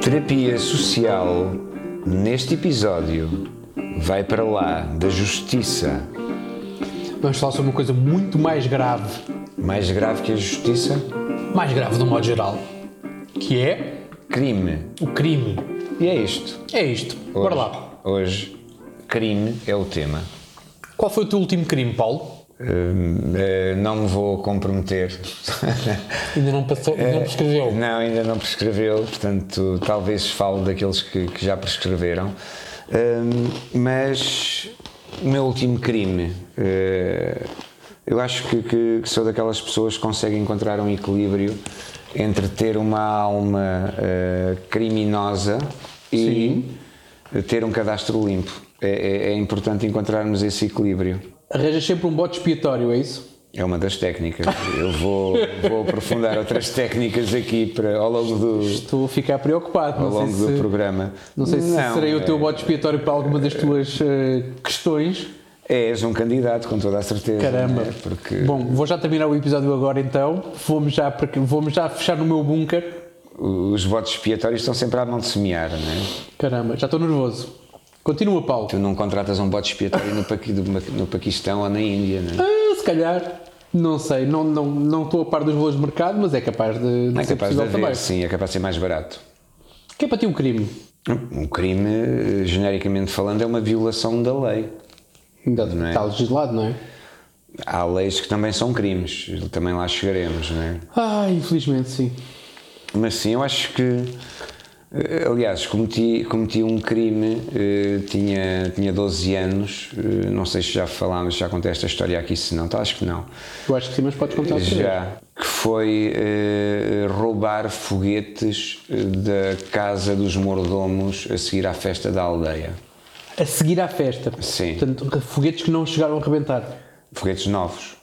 Terapia social, neste episódio, vai para lá da justiça. Vamos falar sobre uma coisa muito mais grave, Mais grave que a justiça? mais grave do modo geral, que é Crime. o crime. E é isto. É isto. Hoje, Bora lá. Hoje, crime é o tema. Qual foi o teu último crime, Paulo? Hum, eh, não me vou comprometer. Ainda não passou, ainda não prescreveu. Não, ainda não prescreveu, portanto, talvez fale daqueles que, que já prescreveram. Hum, mas o meu último crime, eh, eu acho que, que- que sou daquelas pessoas que conseguem encontrar um equilíbrio entre ter uma alma eh, criminosa e ter um cadastro limpo. É, é- é importante encontrarmos esse equilíbrio. Arranjas sempre um bote expiatório, é isso? É uma das técnicas. Eu vou, vou aprofundar outras técnicas aqui para, ao longo do, Estou a ficar preocupado. ao Não longo sei do se, programa. não sei se serei o teu é- bote expiatório para alguma das tuas eh, questões. És um candidato, com toda a certeza. Caramba. não é? Porque Bom, vou já terminar o episódio agora então. Vou-me já, vou-me já fechar no meu bunker. Os votos expiatórios estão sempre à mão de semear, não é? Caramba, já estou nervoso. Continua, Paulo. Tu não contratas um voto expiatório no, Paqui- no Paquistão ou na Índia, não é? Ah, se calhar. Não sei, não, não, não estou a par dos valores de mercado, mas é capaz de, de É capaz de haver, também. sim, é capaz de ser mais barato. O que é para ti um crime? Um crime, eh, genericamente falando, é uma violação da lei. Ainda é? está legislado, não é? Há leis que também são crimes, também lá chegaremos, não é? Ah, infelizmente sim. Mas sim, eu acho que. eh, Aliás, cometi, cometi um crime, eh, tinha, tinha 12 anos, eh, não sei se já falámos, já contei esta história aqui, se não, tá, acho que não. Eu acho que sim, mas podes contar. Já, que foi eh, roubar foguetes da casa dos mordomos a seguir à festa da aldeia. A seguir à festa. Sim. Portanto, foguetes que não chegaram a rebentar. Foguetes novos.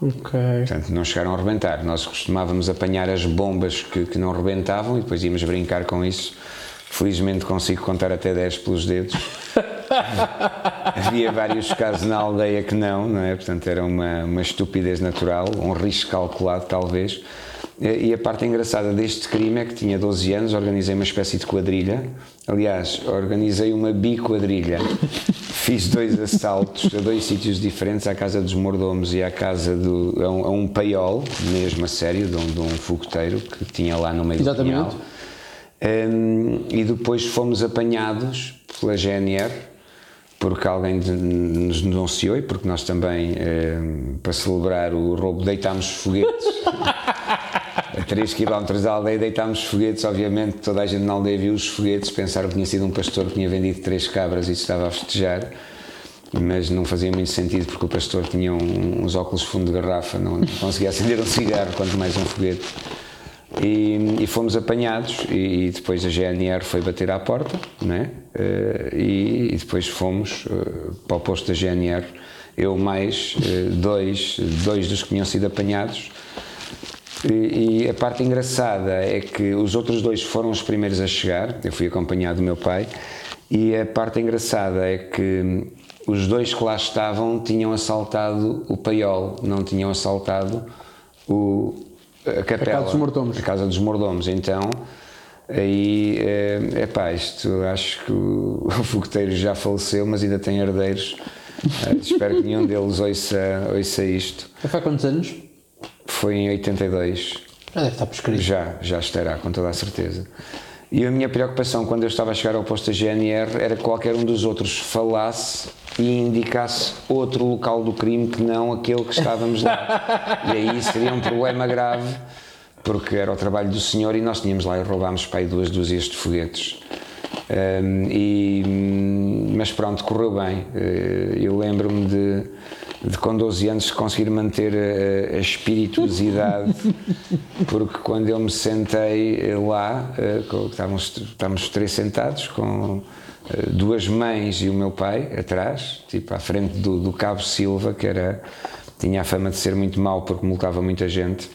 Ok. Portanto, não chegaram a rebentar. Nós costumávamos apanhar as bombas que, que não rebentavam e depois íamos brincar com isso. Felizmente consigo contar até 10 pelos dedos. Havia vários casos na aldeia que não, não é? Portanto, era uma, uma estupidez natural, um risco calculado, talvez. E a parte engraçada deste crime é que tinha 12 anos, organizei uma espécie de quadrilha. Aliás, organizei uma biquadrilha. Fiz dois assaltos a dois sítios diferentes, à casa dos mordomos e à casa do. a um, a um paiol, mesmo a sério, de um, de um fogoteiro que tinha lá no meio Exatamente. do pinhal. Um, e depois fomos apanhados pela GNR, porque alguém de- nos denunciou e porque nós também, um, para celebrar o roubo, deitámos foguetes. a 3 km da aldeia deitámos foguetes, obviamente toda a gente na aldeia viu os foguetes, pensaram que tinha sido um pastor que tinha vendido três cabras e estava a festejar, mas não fazia muito sentido porque o pastor tinha um- uns óculos fundo de garrafa, não conseguia acender um cigarro, quanto mais um foguete. E, e fomos apanhados e, e depois a GNR foi bater à porta, né? E, e depois fomos eh, para o posto da GNR, eu mais eh, dois, dois dos que tinham sido apanhados. E, e a parte engraçada é que os outros dois foram os primeiros a chegar, eu fui acompanhado do meu pai, e a parte engraçada é que os dois que lá estavam tinham assaltado o paiol, não tinham assaltado o, a capela. dos mordomos. A casa dos mordomos. Então, aí, é, epá, isto acho que o, o fogoteiro já faleceu, mas ainda tem herdeiros. Eh, espero que nenhum deles ouça, ouça isto. Já faz quantos anos? Foi em 82. Já deve estar prescrito. Já, já estará, com toda a certeza. E a minha preocupação quando eu estava a chegar ao posto da GNR era que qualquer um dos outros falasse e indicasse outro local do crime que não aquele que estávamos lá. e aí seria um problema grave, porque era o trabalho do senhor e nós tínhamos lá e roubámos para aí duas dúzias de foguetes. Hum, e, hum, mas pronto, correu bem. Eh, Eu lembro-me de, de com 12 anos conseguir manter a, a espirituosidade, porque quando eu me sentei eh, lá, eh, estávamos, estávamos os três sentados com eh, duas mães e o meu pai atrás, tipo à frente do, do Cabo Silva, que era, tinha a fama de ser muito mau porque multava muita gente.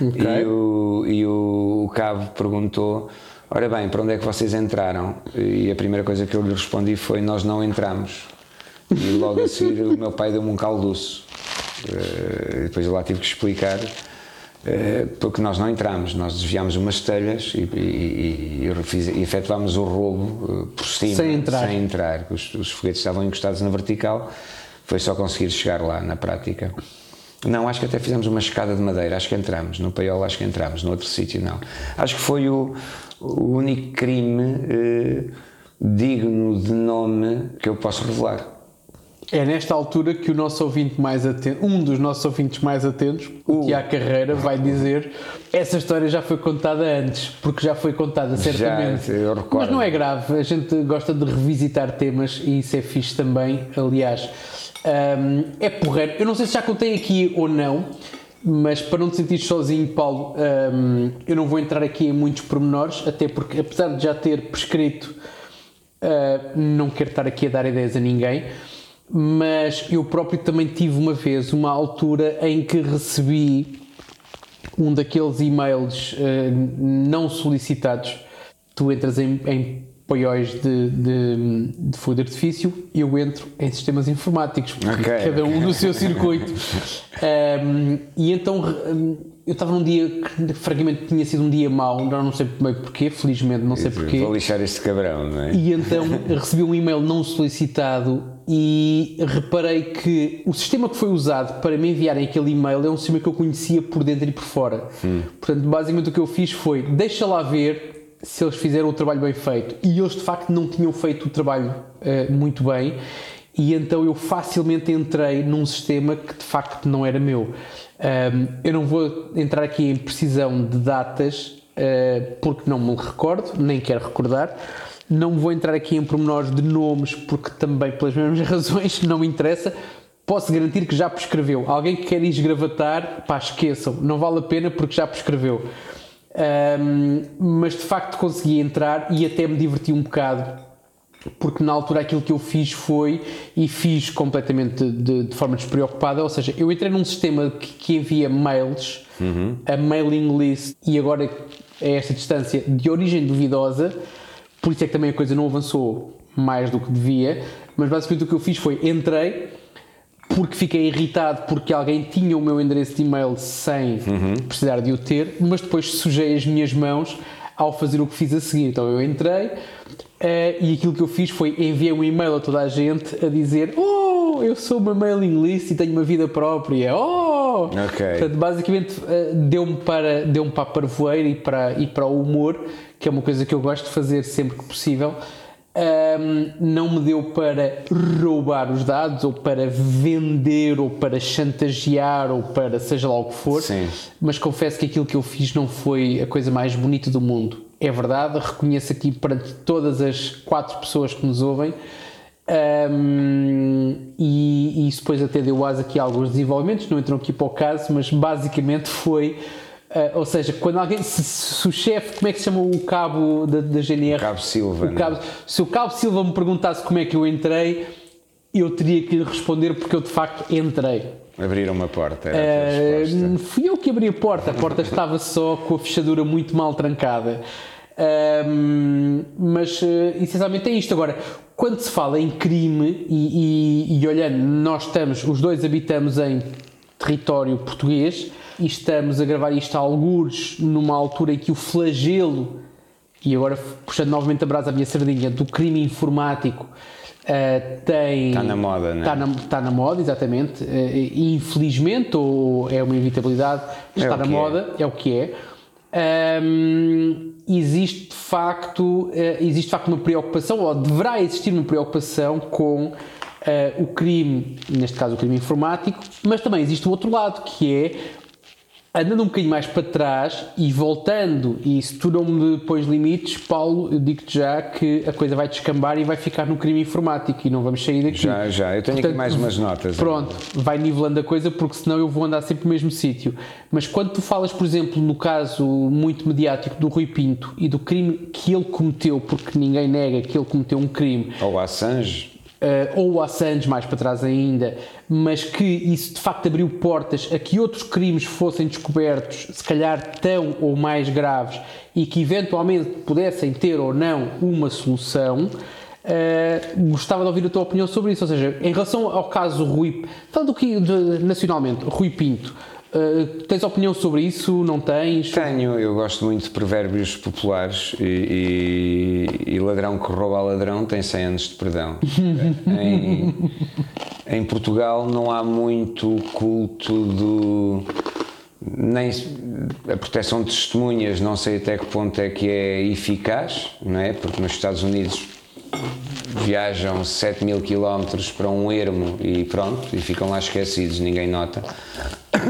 Ok. E, o, e o, o cabo perguntou Ora bem, para onde é que vocês entraram? E a primeira coisa que eu lhe respondi foi: Nós não entramos. E logo a seguir o meu pai deu-me um calduço. Uh, depois eu lá tive que explicar uh, porque nós não entramos, nós desviámos umas telhas e, e, e, e efetuámos o roubo uh, por cima, sem entrar. Sem entrar. Os, os foguetes estavam encostados na vertical, foi só conseguir chegar lá na prática. Não, acho que até fizemos uma escada de madeira, acho que entramos. No Paiol acho que entramos, no outro sítio não. Acho que foi o, o único crime eh, digno de nome que eu posso revelar. É nesta altura que o nosso ouvinte mais atento, um dos nossos ouvintes mais atentos, o Tiago Carreira, vai dizer essa história já foi contada antes, porque já foi contada certamente. Já, eu recordo. Mas não é grave, a gente gosta de revisitar temas e isso é fixe também. Aliás, um, é porreiro. Eu não sei se já contei aqui ou não, mas para não te sentir sozinho, Paulo, um, eu não vou entrar aqui em muitos pormenores, até porque, apesar de já ter prescrito, uh, não quero estar aqui a dar ideias a ninguém. Mas eu próprio também tive uma vez uma altura em que recebi um daqueles e-mails uh, não solicitados. Tu entras em, em paióis de, de, de fogo de artifício eu entro em sistemas informáticos, okay, cada um no seu circuito. um, e então eu estava num dia que francamente tinha sido um dia mau, não sei bem porquê, felizmente não sei porquê. Vou lixar este cabrão, não é? E então recebi um e-mail não solicitado e reparei que o sistema que foi usado para me enviarem aquele e-mail é um sistema que eu conhecia por dentro e por fora. Hum. Portanto, basicamente o que eu fiz foi deixa lá ver se eles fizeram o trabalho bem feito. E eles de facto não tinham feito o trabalho uh, muito bem, e então eu facilmente entrei num sistema que de facto não era meu. Um, eu não vou entrar aqui em precisão de datas, uh, porque não me recordo, nem quero recordar. Não vou entrar aqui em pormenores de nomes, porque também, pelas mesmas razões, não me interessa. Posso garantir que já prescreveu. Alguém que quer esgravatar, pá, esqueçam, não vale a pena porque já prescreveu. Um, mas de facto consegui entrar e até me diverti um bocado porque na altura aquilo que eu fiz foi e fiz completamente de, de forma despreocupada, ou seja, eu entrei num sistema que, que envia mails, uhum. a mailing list e agora a esta distância de origem duvidosa, por isso é que também a coisa não avançou mais do que devia, mas basicamente o que eu fiz foi entrei porque fiquei irritado porque alguém tinha o meu endereço de e-mail sem uhum. precisar de o ter, mas depois sujei as minhas mãos ao fazer o que fiz a seguir. Então eu entrei uh, e aquilo que eu fiz foi enviar um e-mail a toda a gente a dizer: Oh, eu sou uma mailing list e tenho uma vida própria. Oh! Ok. Portanto, basicamente uh, deu-me para, deu para a parvoeira e para, e para o humor, que é uma coisa que eu gosto de fazer sempre que possível um, não me deu para roubar os dados ou para vender ou para chantagear ou para seja lá o que for, Sim. mas confesso que aquilo que eu fiz não foi a coisa mais bonita do mundo. É verdade, reconheço aqui perante todas as quatro pessoas que nos ouvem. Um, e, e isso depois até deu asa aqui a alguns desenvolvimentos, não entram aqui para o caso, mas basicamente foi Uh, ou seja, quando alguém, se, se, o chefe, como é que se chama o cabo da, da GNR? Cabo Silva. O cabo, se o cabo Silva me perguntasse como é que eu entrei, eu teria que lhe responder porque eu de facto entrei. Abriram uma porta, era uh, Fui eu que abri a porta, a porta estava só com a fechadura muito mal trancada. Uh, mas uh, essencialmente é isto. Agora, quando se fala em crime, e, e, e olhando, nós estamos, os dois habitamos em território português, e estamos a gravar isto a algures numa altura em que o flagelo, e agora puxando novamente a brasa a minha sardinha, do crime informático uh, tem. Está na moda, não é? Está na, está na moda, exatamente. Uh, infelizmente, ou é uma inevitabilidade, é está na moda, é. é. o que é. Um, existe de facto uh, existe de facto uma preocupação ou deverá existir uma preocupação com Uh, o crime, neste caso o crime informático, mas também existe o outro lado, que é andando um bocadinho mais para trás e voltando, e se tu não me pões limites, Paulo, eu digo-te já que a coisa vai descambar e vai ficar no crime informático e não vamos sair daqui. Já, já, eu tenho Portanto, aqui mais umas notas. Pronto, vai nivelando a coisa porque senão eu vou andar sempre no mesmo sítio. Mas quando tu falas, por exemplo, no caso muito mediático do Rui Pinto e do crime que ele cometeu, porque ninguém nega que ele cometeu um crime. Ou Assange Uh, ou o Assange mais para trás ainda, mas que isso de facto abriu portas a que outros crimes fossem descobertos, se calhar tão ou mais graves, e que eventualmente pudessem ter ou não uma solução. Uh, gostava de ouvir a tua opinião sobre isso, ou seja, em relação ao caso Rui, falando aqui de, nacionalmente, Rui Pinto, Uh, tens opinião sobre isso? Não tens? Tenho, eu gosto muito de provérbios populares e, e, e ladrão que rouba a ladrão tem 100 anos de perdão. em, em, Portugal não há muito culto do. Nem a proteção de testemunhas, não sei até que ponto é que é eficaz, não é? Porque nos Estados Unidos viajam 7 mil quilómetros para um ermo e pronto, e ficam lá esquecidos, ninguém nota.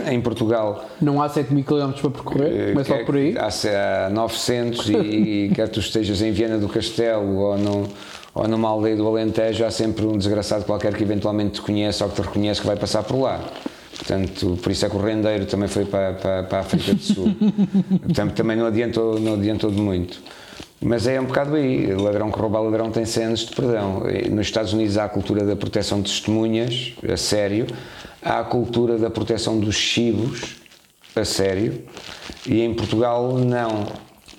Em Portugal. Não há 7 mil quilómetros para percorrer, mas só por aí. Há, há 900 e, e quer tu estejas em Viena do Castelo ou, no, ou numa aldeia do Alentejo, há sempre um desgraçado qualquer que eventualmente te conheça ou que te reconhece que vai passar por lá. Portanto, por isso é que o rendeiro também foi para, para, para a África do Sul. Portanto, também não adiantou, não adiantou de muito. Mas é um bocado aí, ladrão que rouba ladrão tem cenas de perdão. Nos Estados Unidos há a cultura da proteção de testemunhas, a sério, há a cultura da proteção dos chivos, a sério, e em Portugal não.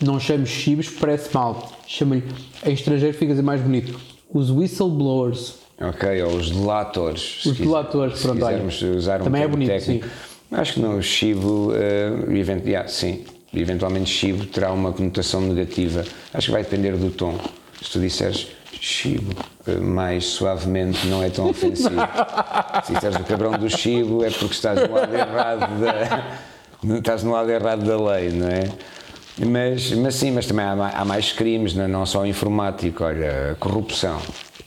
Não chamo chivos, parece mal. Chama-lhe, em estrangeiro fica a mais bonito, os whistleblowers. Ok, ou os delatores. Os delatores, pronto, se quisermos usar um também é bonito, técnico. sim. Acho que não, o chivo, uh, event, yeah, sim, eventualmente chivo terá uma conotação negativa. Acho que vai depender do tom. Se tu disseres chivo eh, mais suavemente, não é tão ofensivo. Se disseres o cabrão do chivo, é porque estás no lado errado da, estás no lado errado da lei, não é? Mas, mas sim, mas também há, há mais crimes, não, é? não só informático. Olha, corrupção.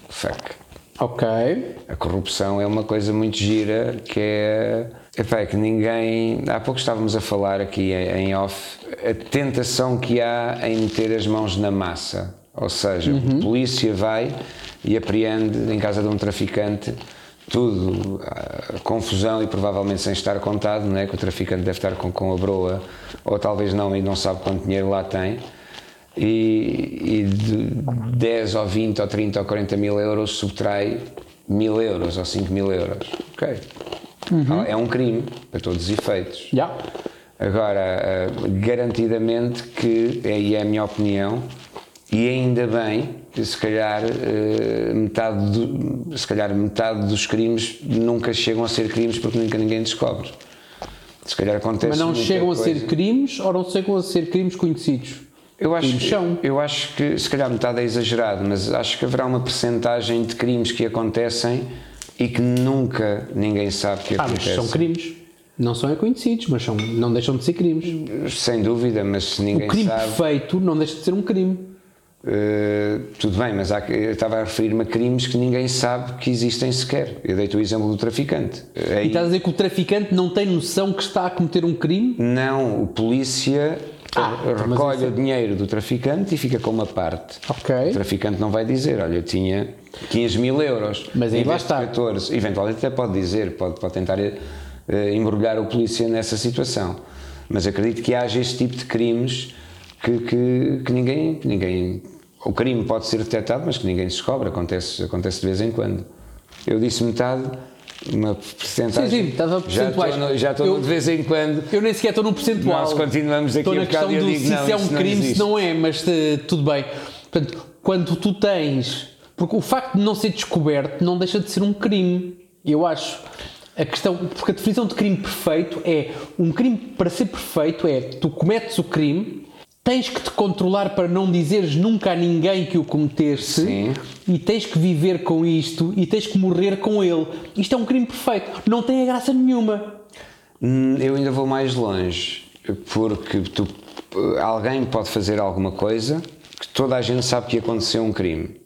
Fuck. Ok. A corrupção é uma coisa muito gira que é Epá, é que ninguém. Há pouco estávamos a falar aqui em off a tentação que há em meter as mãos na massa. Ou seja, uhum. a polícia vai e apreende em casa de um traficante tudo, confusão e provavelmente sem estar contado, não é? que o traficante deve estar com, com a broa, ou talvez não, e não sabe quanto dinheiro lá tem. E, e de 10 ou 20 ou 30 ou 40 mil euros subtrai mil euros ou 5 mil euros. Ok. Uhum. É um crime, para todos os efeitos. Yeah. Agora, uh, garantidamente que, e é a minha opinião, e ainda bem que se calhar, uh, metade do, se calhar metade dos crimes nunca chegam a ser crimes porque nunca ninguém descobre. Se calhar acontece Mas não chegam coisa. a ser crimes ou não chegam a ser crimes conhecidos? Eu acho, eu acho que se calhar metade é exagerado, mas acho que haverá uma percentagem de crimes que acontecem e que nunca ninguém sabe que ah, acontece. Mas são crimes. Não são reconhecidos, mas são, não deixam de ser crimes. Sem dúvida, mas se ninguém o crime sabe. perfeito não deixa de ser um crime. Uh, tudo bem, mas há, eu estava a referir-me a crimes que ninguém sabe que existem sequer. Eu dei-te o exemplo do traficante. Aí, e estás a dizer que o traficante não tem noção que está a cometer um crime? Não, o polícia ah, então, recolhe isso... o dinheiro do traficante e fica com uma parte. Okay. O traficante não vai dizer, olha, eu tinha 15 mil euros. Mas aí lá está. 14. Eventualmente até pode dizer, pode, pode tentar uh, embrulhar o polícia nessa situação. Mas acredito que haja esse tipo de crimes que, que, que ninguém, ninguém. O crime pode ser detectado, mas que ninguém descobre, acontece, acontece de vez em quando. Eu disse metade uma porcentagem. Sim, sim, estava percentuais. Já estou, eu, de vez em quando. Eu nem sequer estou num percentual. Nós continuamos aqui estou na questão do digo, se não, isso é um crime, não se não é, mas uh, tudo bem. Portanto, quando tu tens. Porque o facto de não ser descoberto não deixa de ser um crime. Eu acho. A questão, porque a definição de crime perfeito é um crime para ser perfeito é tu cometes o crime, tens que te controlar para não dizeres nunca a ninguém que o cometeste Sim. e tens que viver com isto e tens que morrer com ele. Isto é um crime perfeito. Não tem a graça nenhuma. Hum, eu ainda vou mais longe, porque tu, alguém pode fazer alguma coisa que toda a gente sabe que aconteceu um crime.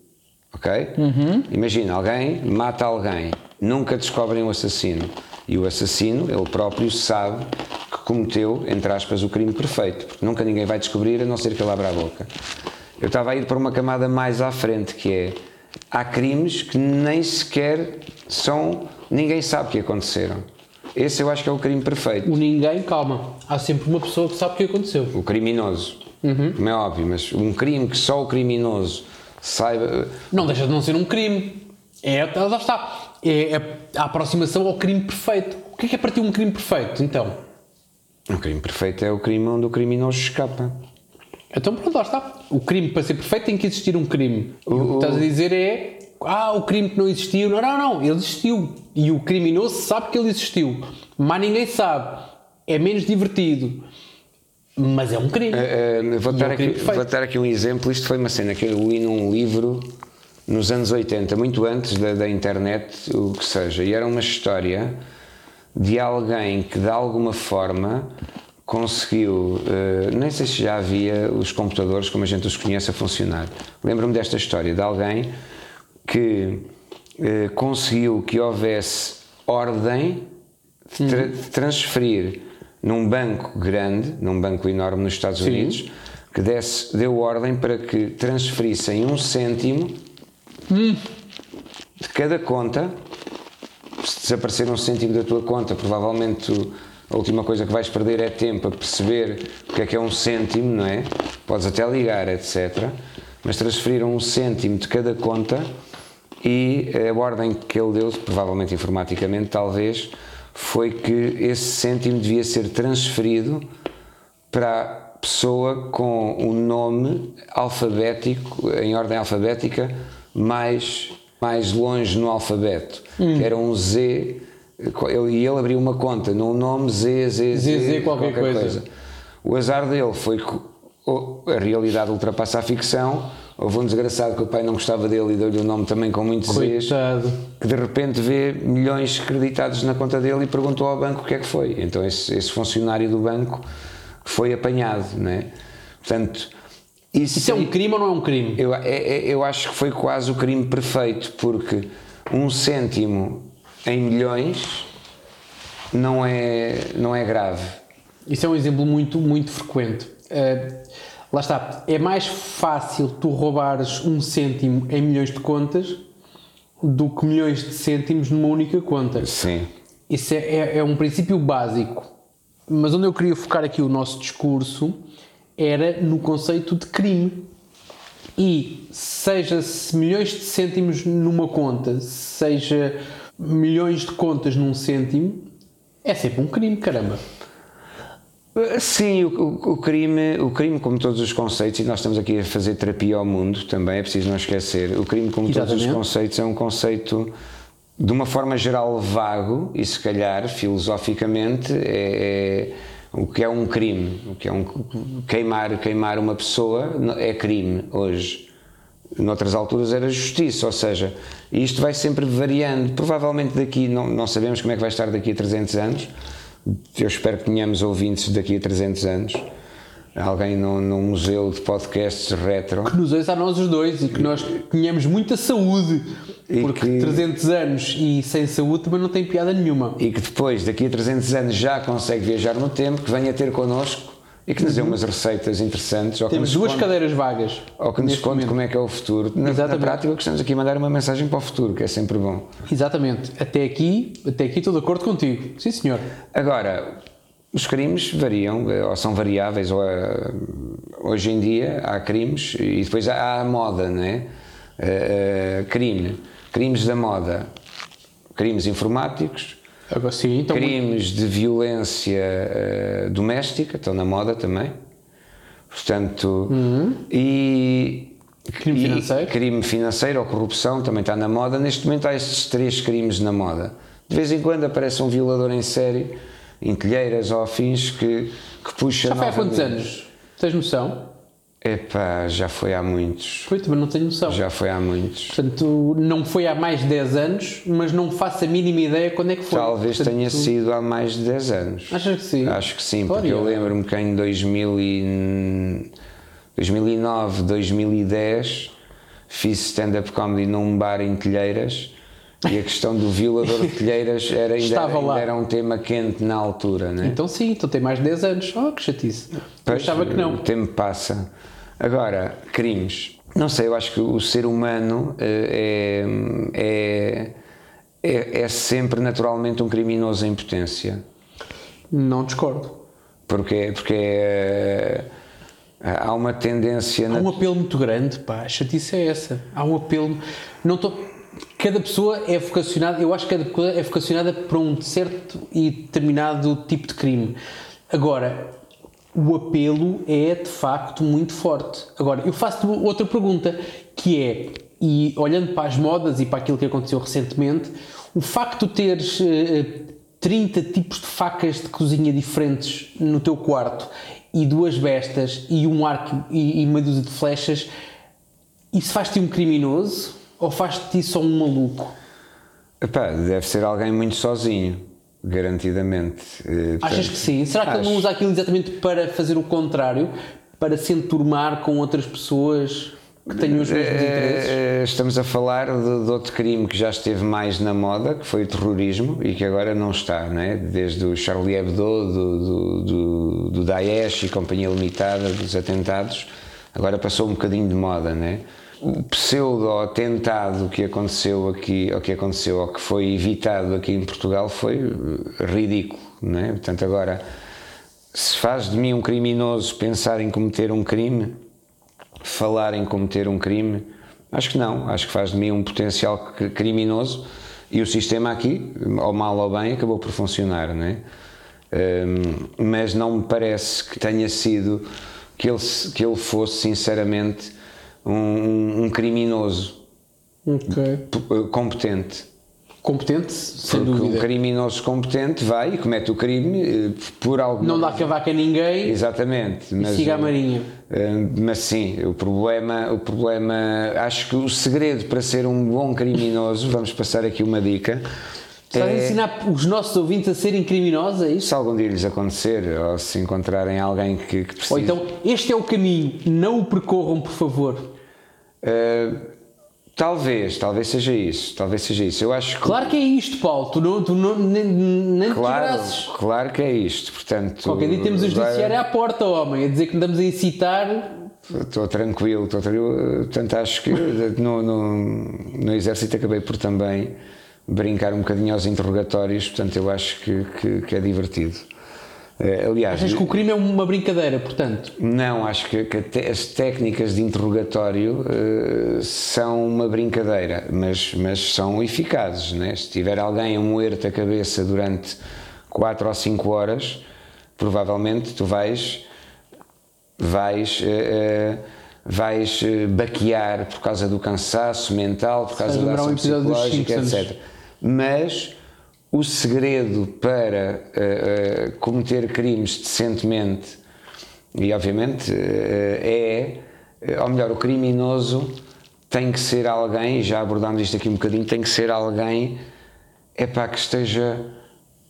Ok? Uhum. Imagina, alguém mata alguém, nunca descobrem o assassino. E o assassino, ele próprio, sabe que cometeu, entre aspas, o crime perfeito, porque nunca ninguém vai descobrir a não ser que ele abra a boca. Eu estava a ir para uma camada mais à frente, que é há crimes que nem sequer são. ninguém sabe que aconteceram. Esse eu acho que é o crime perfeito. O ninguém, calma. Há sempre uma pessoa que sabe o que aconteceu. O criminoso. Uhum. Como é óbvio, mas um crime que só o criminoso saiba. Não deixa de não ser um crime. É, lá está. É a, a aproximação ao crime perfeito. O que é que é para ti um crime perfeito, então? O crime perfeito é o crime onde o criminoso escapa. Então pronto, lá está. O crime, para ser perfeito, tem que existir um crime. E o que estás a dizer é. Ah, o crime que não existiu. Não, não, não. Ele existiu. E o criminoso sabe que ele existiu. Mas ninguém sabe. É menos divertido. Mas é um crime. Uh, vou, E é dar um aqui, vou dar aqui um exemplo. Isto foi uma cena que eu li num livro nos anos 80, muito antes da, da internet, o que seja. E era uma história de alguém que, de alguma forma, conseguiu. eh, nem sei se já havia os computadores como a gente os conhece a funcionar. Lembro-me desta história de alguém que eh, conseguiu que houvesse ordem de, tra- Uhum. de transferir num banco grande, num banco enorme nos Estados Sim. Unidos, que desse, deu ordem para que transferissem um cêntimo Hum. de cada conta. Se desaparecer um cêntimo da tua conta, provavelmente a última coisa que vais perder é tempo a perceber o que é que é um cêntimo, não é? Podes até ligar, etc. Mas transferiram um cêntimo de cada conta e a ordem que ele deu, provavelmente informaticamente, talvez, foi que esse cêntimo devia ser transferido para a pessoa com o nome alfabético, em ordem alfabética, mais, mais longe no alfabeto, que era um Z, ele- e ele abriu uma conta no nome Z, Z, Z, ZZ qualquer coisa. O azar dele foi que a realidade ultrapassa a ficção. Houve um desgraçado que o pai não gostava dele e deu-lhe o nome também com muitos Zs Coitado. que de repente vê milhões creditados na conta dele e perguntou ao banco o que é que foi. Então esse, esse funcionário do banco foi apanhado, não é? Portanto, isso, Isso é um crime ou não é um crime? eu, é- é- eu acho que foi quase o crime perfeito, porque um cêntimo em milhões não é, não é grave. Isso é um exemplo muito, muito frequente. Eh, lá está. É mais fácil tu roubares um cêntimo em milhões de contas do que milhões de cêntimos numa única conta. Sim. Isso é, é- é um princípio básico. Mas onde eu queria focar aqui o nosso discurso era no conceito de crime. E seja-se milhões de cêntimos numa conta, seja milhões de contas num cêntimo, é sempre um crime, caramba. Sim, o, o- crime, o crime, como todos os conceitos, e nós estamos aqui a fazer terapia ao mundo também, é preciso não esquecer. O crime, como todos os Exatamente. conceitos, é um conceito de uma forma geral vago e, se calhar, filosoficamente, é, é o que é um crime. O que é um, queimar, queimar uma pessoa é crime hoje. Noutras alturas era justiça, ou seja, isto vai sempre variando. Provavelmente daqui, não, não sabemos como é que vai estar daqui a 300 anos. Eu espero que tenhamos ouvintes daqui a 300 anos. Alguém num, num museu de podcasts retro. que nos ouça a nós os dois e que nós tenhamos muita saúde. E porque que- 300 anos e sem saúde também não tem piada nenhuma. E que depois, daqui a 300 anos, já consegue viajar no tempo, que venha ter connosco e que nos dê umas receitas interessantes. Temos duas conte- cadeiras vagas. Ou que nos conte momento. como é que é o futuro. Na, na Exatamente. prática, o que estamos aqui a mandar é uma mensagem para o futuro, que é sempre bom. Exatamente. Até aqui, até aqui estou de acordo contigo. Sim, senhor. Agora, os crimes variam, ou são variáveis, ou, eh, hoje em dia há crimes e depois há a moda, não é? Eh, eh, crime, crimes da moda, crimes informáticos, Agora sim, então. crimes de violência eh, doméstica, estão na moda também. Portanto, e. Crime e financeiro. Crime financeiro ou corrupção também está na moda. Neste momento há estes três crimes na moda. De vez em quando aparece um violador em série, em telheiras ou afins, que, que puxa. Já foi há quantos anos? Tens noção? Epá, já foi há muitos. Foi, também não tenho noção. Já foi há muitos. Portanto, não foi há mais de 10 anos, mas não faço a mínima ideia quando é que foi. Talvez Portanto, tenha sido há mais de 10 anos. Achas que sim? Acho que sim, Olha. porque eu lembro-me que em 2000 e- 2009, 2010 fiz stand-up comedy num bar em Telheiras e a questão do violador de Telheiras era, ainda, Estava ainda lá. era um tema quente na altura, né? Então sim, então tem mais de 10 anos. Oh, que chatice. Pois, achava que O não. tempo passa. Agora, crimes. Não sei, eu acho que o ser humano eh, é, é, é, é sempre naturalmente um criminoso em potência. Não discordo. Porque, porque é, há uma tendência. Há um apelo muito grande, pá, a chatice é essa. Há um apelo. Não estou. Cada pessoa é vocacionada, eu acho que cada pessoa é vocacionada para um certo e determinado tipo de crime. Agora, o apelo é de facto muito forte. Agora, eu faço-te outra pergunta, que é, e olhando para as modas e para aquilo que aconteceu recentemente, o facto de teres uh, 30 tipos de facas de cozinha diferentes no teu quarto e duas bestas e um arco e, e uma dúzia de flechas, isso faz-te um criminoso ou faz-te só um maluco? Epá, deve ser alguém muito sozinho, garantidamente. Eh, Achas que sim? Será que acho. ele não usa aquilo exatamente para fazer o contrário? Para se enturmar com outras pessoas que tenham os mesmos eh, interesses? Eh, estamos a falar de, de, outro crime que já esteve mais na moda, que foi o terrorismo, e que agora não está, não é? Desde o Charlie Hebdo, do, do, do, do Daesh e Companhia Limitada, dos atentados, agora passou um bocadinho de moda, não é? O pseudo-atentado que aconteceu aqui, ou que aconteceu, ou que foi evitado aqui em Portugal foi eh, ridículo, não é? Portanto, agora, se faz de mim um criminoso pensar em cometer um crime, falar em cometer um crime, acho que não, acho que faz de mim um potencial criminoso e o sistema aqui, ao mal ou bem, acabou por funcionar, não é? Um, mas não me parece que tenha sido que ele, que ele fosse sinceramente um, um criminoso okay. competente. Competente, sem Porque dúvida. um criminoso competente vai e comete o crime eh, por algo. Não dá cavaca a ninguém. Exatamente. Mas, siga a marinha. Eh, mas sim, o problema, o problema. Acho que o segredo para ser um bom criminoso, vamos passar aqui uma dica. Estás é, a ensinar os nossos ouvintes a serem criminosos, é isso? Se algum dia lhes acontecer, ou se encontrarem alguém que, que precise. Ou então, este é o caminho, não o percorram, por favor. Uh, talvez, talvez seja isso. Talvez seja isso. Eu acho que... Claro que é isto, Paulo. Tu, não, tu não, nem, nem claro, claro que é isto. Portanto, Qualquer dia temos o judiciário à porta, homem, a dizer que andamos a incitar. Estou tranquilo, estou tranquilo. Portanto, acho que no, no, no Exército acabei por também brincar um bocadinho aos interrogatórios, portanto, eu acho que, que, que é divertido. Eh, aliás, Achas que o crime é uma brincadeira, portanto? Não, acho que, que as técnicas de interrogatório uh, são uma brincadeira, mas, mas são eficazes. Né? Se tiver alguém a moer-te a cabeça durante 4 ou 5 horas, provavelmente tu vais, vais, uh, uh, vais baquear por causa do cansaço mental, por causa da ação psicológica, etc. Mas o segredo para uh, uh, cometer crimes decentemente, e obviamente uh, é, ou melhor, o criminoso tem que ser alguém, já abordámos isto aqui um bocadinho, tem que ser alguém é para que esteja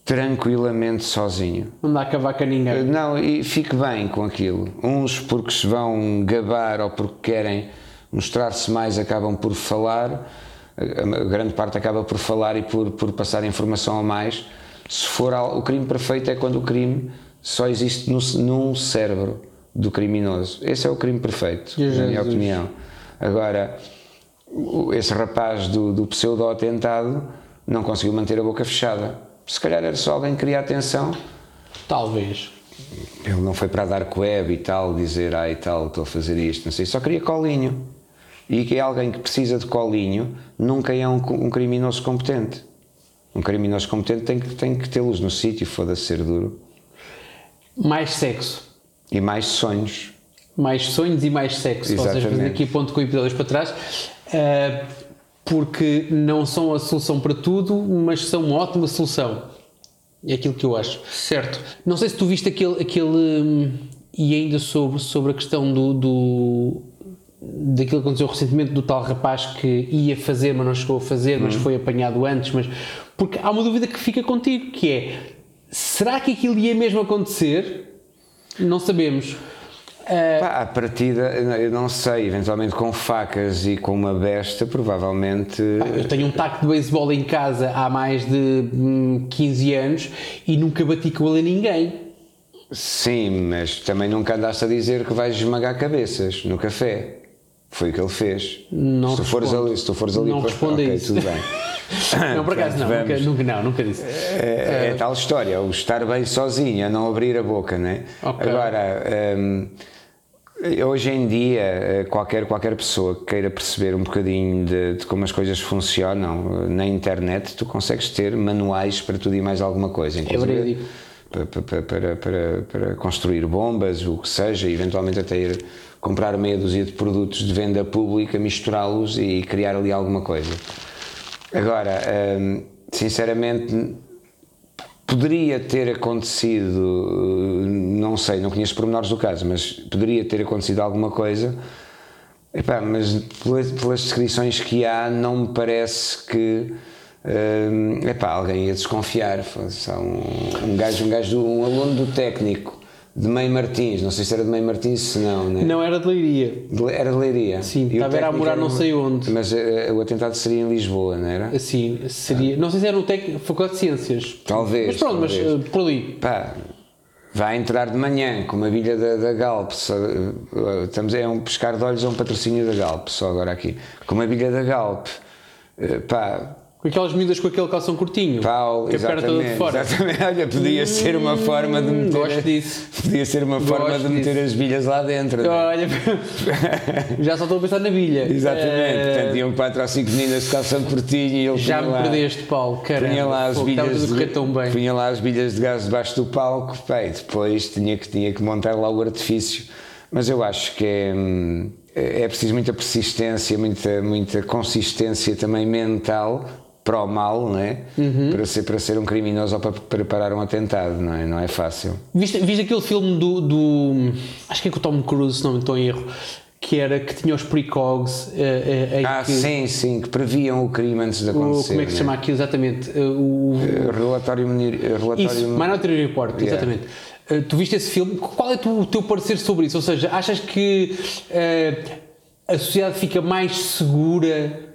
tranquilamente sozinho. Não dá cavaca a ninguém. Não, e fique bem com aquilo. Uns porque se vão gabar ou porque querem mostrar-se mais acabam por falar a grande parte acaba por falar e por, por passar informação a mais. Se for o crime perfeito é quando o crime só existe no, num cérebro do criminoso. Esse é o crime perfeito, Jesus. na minha opinião. Agora, esse rapaz do, do pseudo-atentado não conseguiu manter a boca fechada. Se calhar era só alguém que queria atenção. Talvez. Ele não foi para dar web e tal, dizer, ah e tal, estou a fazer isto, não sei, só queria colinho e que é alguém que precisa de colinho nunca é um, um criminoso competente. Um criminoso competente tem que, tem que tê-los no sítio, foda-se ser duro. Mais sexo. E mais sonhos. Mais sonhos e mais sexo. Exatamente. Ou seja, aqui ponto com episódios para trás. Uh, porque não são a solução para tudo, mas são uma ótima solução. É aquilo que eu acho. Certo. Não sei se tu viste aquele. aquele hum, e ainda sobre, sobre a questão do, do daquilo que aconteceu recentemente do tal rapaz que ia fazer, mas não chegou a fazer, mas uhum. foi apanhado antes, mas porque há uma dúvida que fica contigo, que é será que aquilo ia mesmo acontecer? Não sabemos. Uh... Pá, a partida, eu não sei, eventualmente com facas e com uma besta, provavelmente. Pá, eu tenho um taco de beisebol em casa há mais de hum, 15 anos e nunca bati com ele a ninguém. Sim, mas também nunca andaste a dizer que vais esmagar cabeças no café. Foi o que ele fez. Não se, tu fores ali, se tu fores ali, não responde okay, isso. tudo bem. não, por acaso não, nunca, nunca, não, nunca disse. É, é, uh, tal história, o estar bem sozinho, a não abrir a boca, né? Okay. Agora, um, Hoje em dia, eh, qualquer, qualquer pessoa que queira perceber um bocadinho de, de, como as coisas funcionam eh, na internet, tu consegues ter manuais para tudo e mais alguma coisa. Inclusive, é para, para, para, para construir bombas, o que seja, eventualmente até ir comprar meia dúzia de produtos de venda pública, misturá-los e criar ali alguma coisa. Agora, hum, sinceramente, poderia ter acontecido, não sei, não conheço pormenores do caso, mas poderia ter acontecido alguma coisa. Epá, mas pelas, descrições que há, não me parece que hum, epá, alguém ia desconfiar. Um, um, gajo, um, gajo, um aluno do técnico de Meio Martins, não sei se era de Meio Martins, se não, né? Não, era de Leiria. De, era de Leiria. Sim, estava a morar não sei onde. Mas uh, o atentado seria em Lisboa, não era? Sim, seria. Ah. Não sei se era no técnico, Faculdade de Ciências. Talvez. Mas pronto, talvez. mas uh, por ali. Pá, vai entrar de manhã com uma bilha da, da Galp, só, uh, estamos, é um pescar de olhos a um patrocínio da Galp, só agora aqui, com uma bilha da Galp, pá, com aquelas medidas com aquele calção curtinho. Pau, que a toda de fora. Exatamente. Olha, podia hum, ser uma forma de meter. Gosto disso. Podia ser uma Gosto forma de meter disso. as bilhas lá dentro. né? Olha, já só estou a pensar na bilha. Exatamente. Eh, Portanto, iam quatro ou cinco meninas de calção curtinho e ele já me lá, perdeste, Paulo. Caramba. punha lá as Pô, bilhas. correr tão bem. Punha lá as bilhas de gás debaixo do palco. Depois tinha que, tinha que montar lá o artifício. Mas eu acho que é. hum, É preciso muita persistência, muita, muita consistência também mental para o mal, não é? Uhum. Para, ser, para ser um criminoso ou para preparar um atentado, não é? Não é fácil. Viste, viste aquele filme do, do. Acho que é com o Tom Cruise, se não me estou em erro. Que era que tinha os precogs. eh, eh, Ah, que, sim, sim, que previam o crime antes de o, acontecer. como é que se chama aquilo exatamente? Eh, o, Eh, Relatório, relatório Isso, Minority Report, Yeah. exatamente. Uh, tu viste esse filme, qual é tu- o teu parecer sobre isso? Ou seja, achas que uh, a sociedade fica mais segura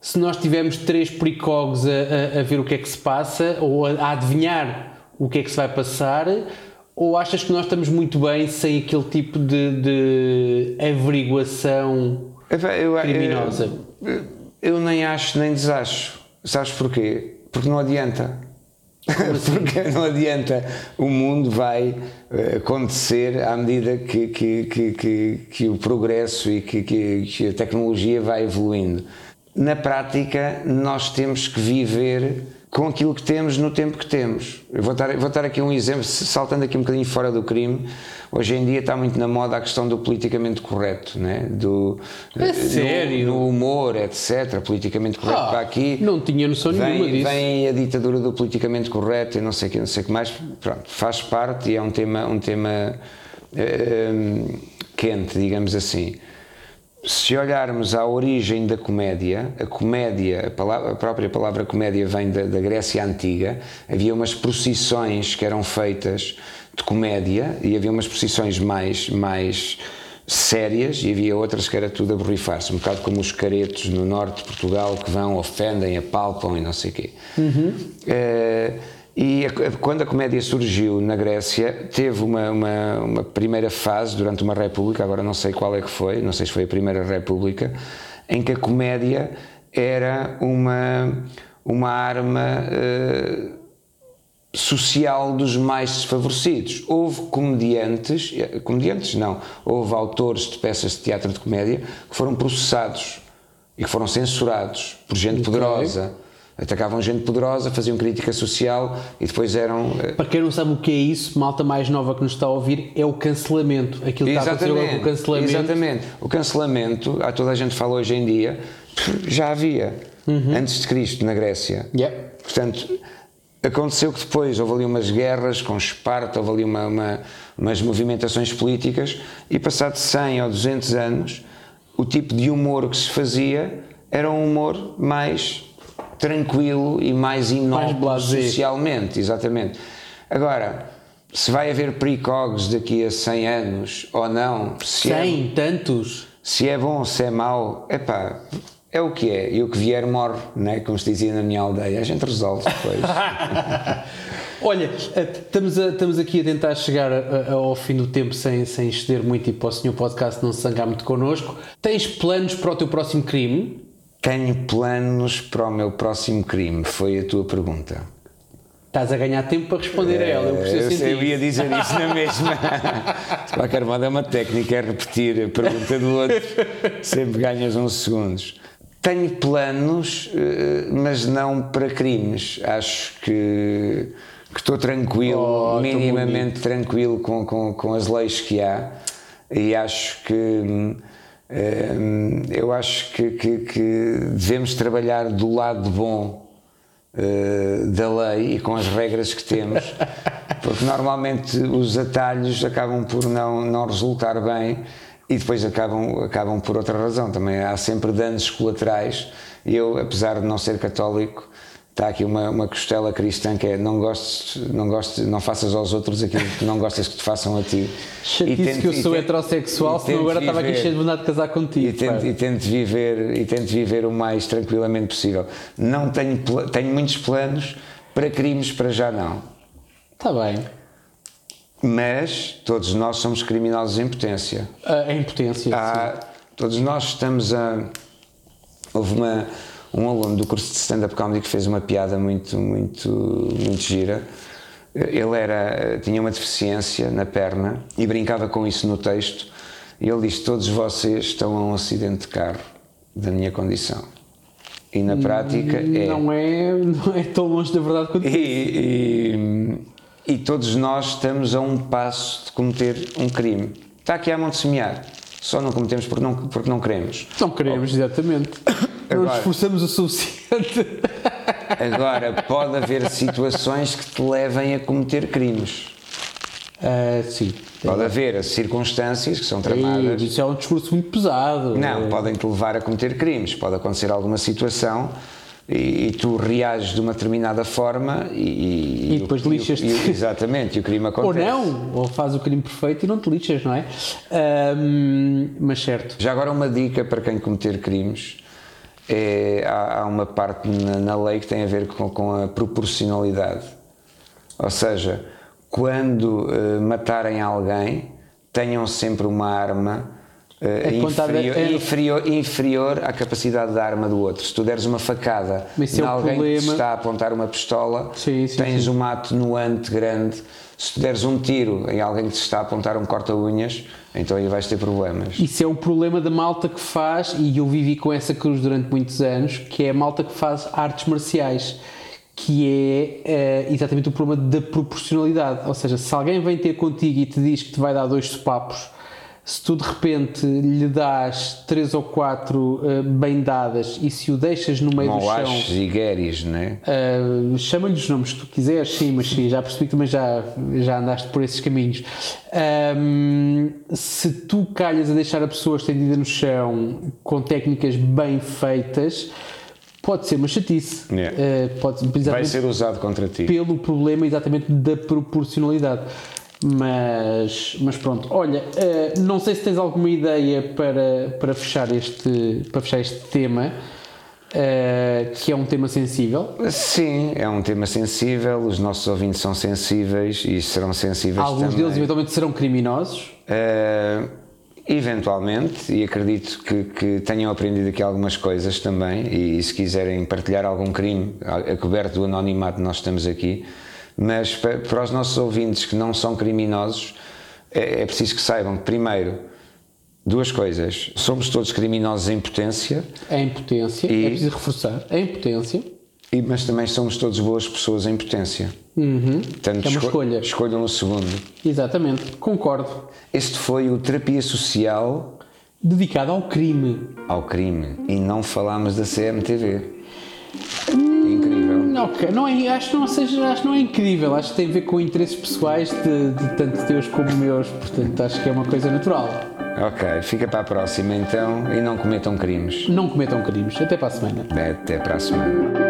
se nós tivermos três precogs a, a- a ver o que é que se passa ou a, a adivinhar o que é que se vai passar? Ou achas que nós estamos muito bem sem aquele tipo de, de averiguação? Epá, eu, eu- Criminosa. Eu, eu nem acho nem desacho. Sabes porquê? Porque não adianta. assim? Porque não adianta. O mundo vai eh, acontecer à medida que, que, que, que, que o progresso e que, que, que a tecnologia vai evoluindo. Na prática, nós temos que viver com aquilo que temos no tempo que temos. Eu vou dar, vou dar aqui um exemplo, saltando aqui um bocadinho fora do crime. Hoje em dia está muito na moda a questão do politicamente correto, né? do, É sério? no, no humor, etc. Politicamente correto Ah, para aqui. não tinha noção nenhuma vem, disso. Vem a ditadura do politicamente correto e não sei o que, não sei que mais. Pronto, faz parte e é um tema, um tema eh, quente, digamos assim. Se olharmos à origem da comédia, a comédia, a, palavra- a própria palavra comédia vem da, da Grécia Antiga, havia umas procissões que eram feitas de comédia e havia umas procissões mais, mais sérias e havia outras que era tudo a borrifar-se, um bocado como os caretos no norte de Portugal que vão, ofendem, apalpam e não sei o quê. Eh, e a- quando a comédia surgiu na Grécia, teve uma, uma, uma primeira fase durante uma república, agora não sei qual é que foi, não sei se foi a primeira república, em que a comédia era uma, uma arma eh, social dos mais desfavorecidos. Houve comediantes, eh, comediantes não, houve autores de peças de teatro de comédia que foram processados e que foram censurados por gente poderosa. Atacavam gente poderosa, faziam crítica social e depois eram. eh, Para quem não sabe o que é isso, malta mais nova que nos está a ouvir, é o cancelamento. Aquilo que está a acontecer com o cancelamento. Exatamente. O cancelamento, há toda a gente fala hoje em dia, já havia antes de Cristo na Grécia. Yeah. Portanto, aconteceu que depois houve ali umas guerras com Esparta, houve ali uma, uma- umas movimentações políticas e passado 100 ou 200 anos, o tipo de humor que se fazia era um humor mais tranquilo e mais inócuo blasé. socialmente, exatamente. Agora, se vai haver precogs daqui a 100 anos ou não, se é, Sem tantos. se é bom, se é mau, epá, é o que é, e o que vier morre, né? como se dizia na minha aldeia, a gente resolve depois. Olha, eh, estamos, a- estamos aqui a tentar chegar a- a- ao fim do tempo sem, sem exceder muito e para o senhor podcast não se zangar muito connosco. Tens planos para o teu próximo crime? Tenho planos para o meu próximo crime, foi a tua pergunta. Estás a ganhar tempo para responder a ela, eu preciso eu, sentir. eu ia dizer isso na mesma. De qualquer modo, é uma técnica, é repetir a pergunta do outro, sempre ganhas uns segundos. Tenho planos, eh, mas não para crimes. Acho que, que estou tranquilo, Oh, minimamente tranquilo com, com, com as leis que há e acho que. Eu acho que, que- que devemos trabalhar do lado bom eh, da lei e com as regras que temos, porque normalmente os atalhos acabam por não, não resultar bem e depois acabam, acabam por outra razão. Também há sempre danos colaterais e eu, apesar de não ser católico, está aqui uma, uma costela cristã que é não gostes, não gostes, não faças aos outros aquilo que não gostas que te façam a ti. Chatice tente- que eu sou tente- heterossexual, e senão agora estava aqui viver- cheio de vontade de casar contigo. e tente, e tente viver e tente viver o mais tranquilamente possível. Não tenho tenho muitos planos para crimes para já não. Está bem. Mas todos nós somos criminosos em potência. A, a impotência. sim. Há- todos nós estamos a houve uma um aluno do curso de stand-up comedy que fez uma piada muito muito muito gira. Ele era tinha uma deficiência na perna e brincava com isso no texto. E ele diz: todos vocês estão a um acidente de carro da minha condição. E na prática é Não, é, não é tão longe da verdade quanto e, e, e todos nós estamos a um passo de cometer um crime. Está aqui a monte semear. Só não cometemos porque não, porque não queremos. Não queremos, exatamente. Não nos Agora- esforçamos o suficiente. Agora, pode haver situações que te levem a cometer crimes. Ah, sim. Pode haver as circunstâncias que são tramadas. Isso é um discurso muito pesado. Não, podem te levar a cometer crimes. Pode acontecer alguma situação e, e tu reages de uma determinada forma e, E depois o- lixas-te. e- Exatamente, e o crime Ou acontece. não, ou faz o crime perfeito e não te lixas, não é? Ahm, mas certo. Já agora uma dica para quem cometer crimes. É, há, há uma parte na, na lei que tem a ver com, com a proporcionalidade. Ou seja, quando eh, matarem alguém, tenham sempre uma arma É contada- inferior, é- inferior, inferior à capacidade da arma do outro. Se tu deres uma facada esse em é alguém que te problema. está a apontar uma pistola, Sim, sim, tens sim. uma atenuante grande. Se tu deres um tiro em alguém que te está a apontar um corta-unhas, então aí vais ter problemas. Isso é o problema da malta que faz, e eu vivi com essa cruz durante muitos anos, que é a malta que faz artes marciais, que é eh, exatamente o problema da proporcionalidade. Ou seja, se alguém vem ter contigo e te diz que te vai dar dois sopapos, se tu de repente lhe dás três ou quatro eh, bem dadas e se o deixas no meio do chão. E guéris, né? Uh, Chama-lhe os nomes que tu quiseres, sim, mas sim, já percebi que também já, já andaste por esses caminhos. Um, se tu calhas a deixar a pessoa estendida no chão com técnicas bem feitas, pode ser uma chatice. Yeah. Uh, pode, Vai ser usado contra ti. pelo problema exatamente da proporcionalidade. Mas, mas pronto, olha, uh, não sei se tens alguma ideia para, para, fechar, este, para fechar este tema, uh, que é um tema sensível. Sim, é um tema sensível, os nossos ouvintes são sensíveis e serão sensíveis Alguns também. deles eventualmente serão criminosos. Eh, eventualmente, e acredito que, que tenham aprendido aqui algumas coisas também, e, se quiserem partilhar algum crime, a, a coberto do anonimato, nós estamos aqui. Mas pa- para, os nossos ouvintes que não são criminosos, é, é preciso que saibam primeiro, duas coisas: somos todos criminosos em potência, A impotência, E- é preciso reforçar, a impotência. e, mas também somos todos boas pessoas em potência. Portanto, É uma esco- escolha. Escolham o segundo. Exatamente, concordo. Este foi o Terapia Social Dedicado ao crime. ao Crime e não falámos da CMTV. Ok, não é, acho, que não seja, acho que não é incrível, acho que tem a ver com interesses pessoais de, de tanto teus como meus, portanto acho que é uma coisa natural. Ok, fica para a próxima então e não cometam crimes. Não cometam crimes. Até para a semana. Até para a semana.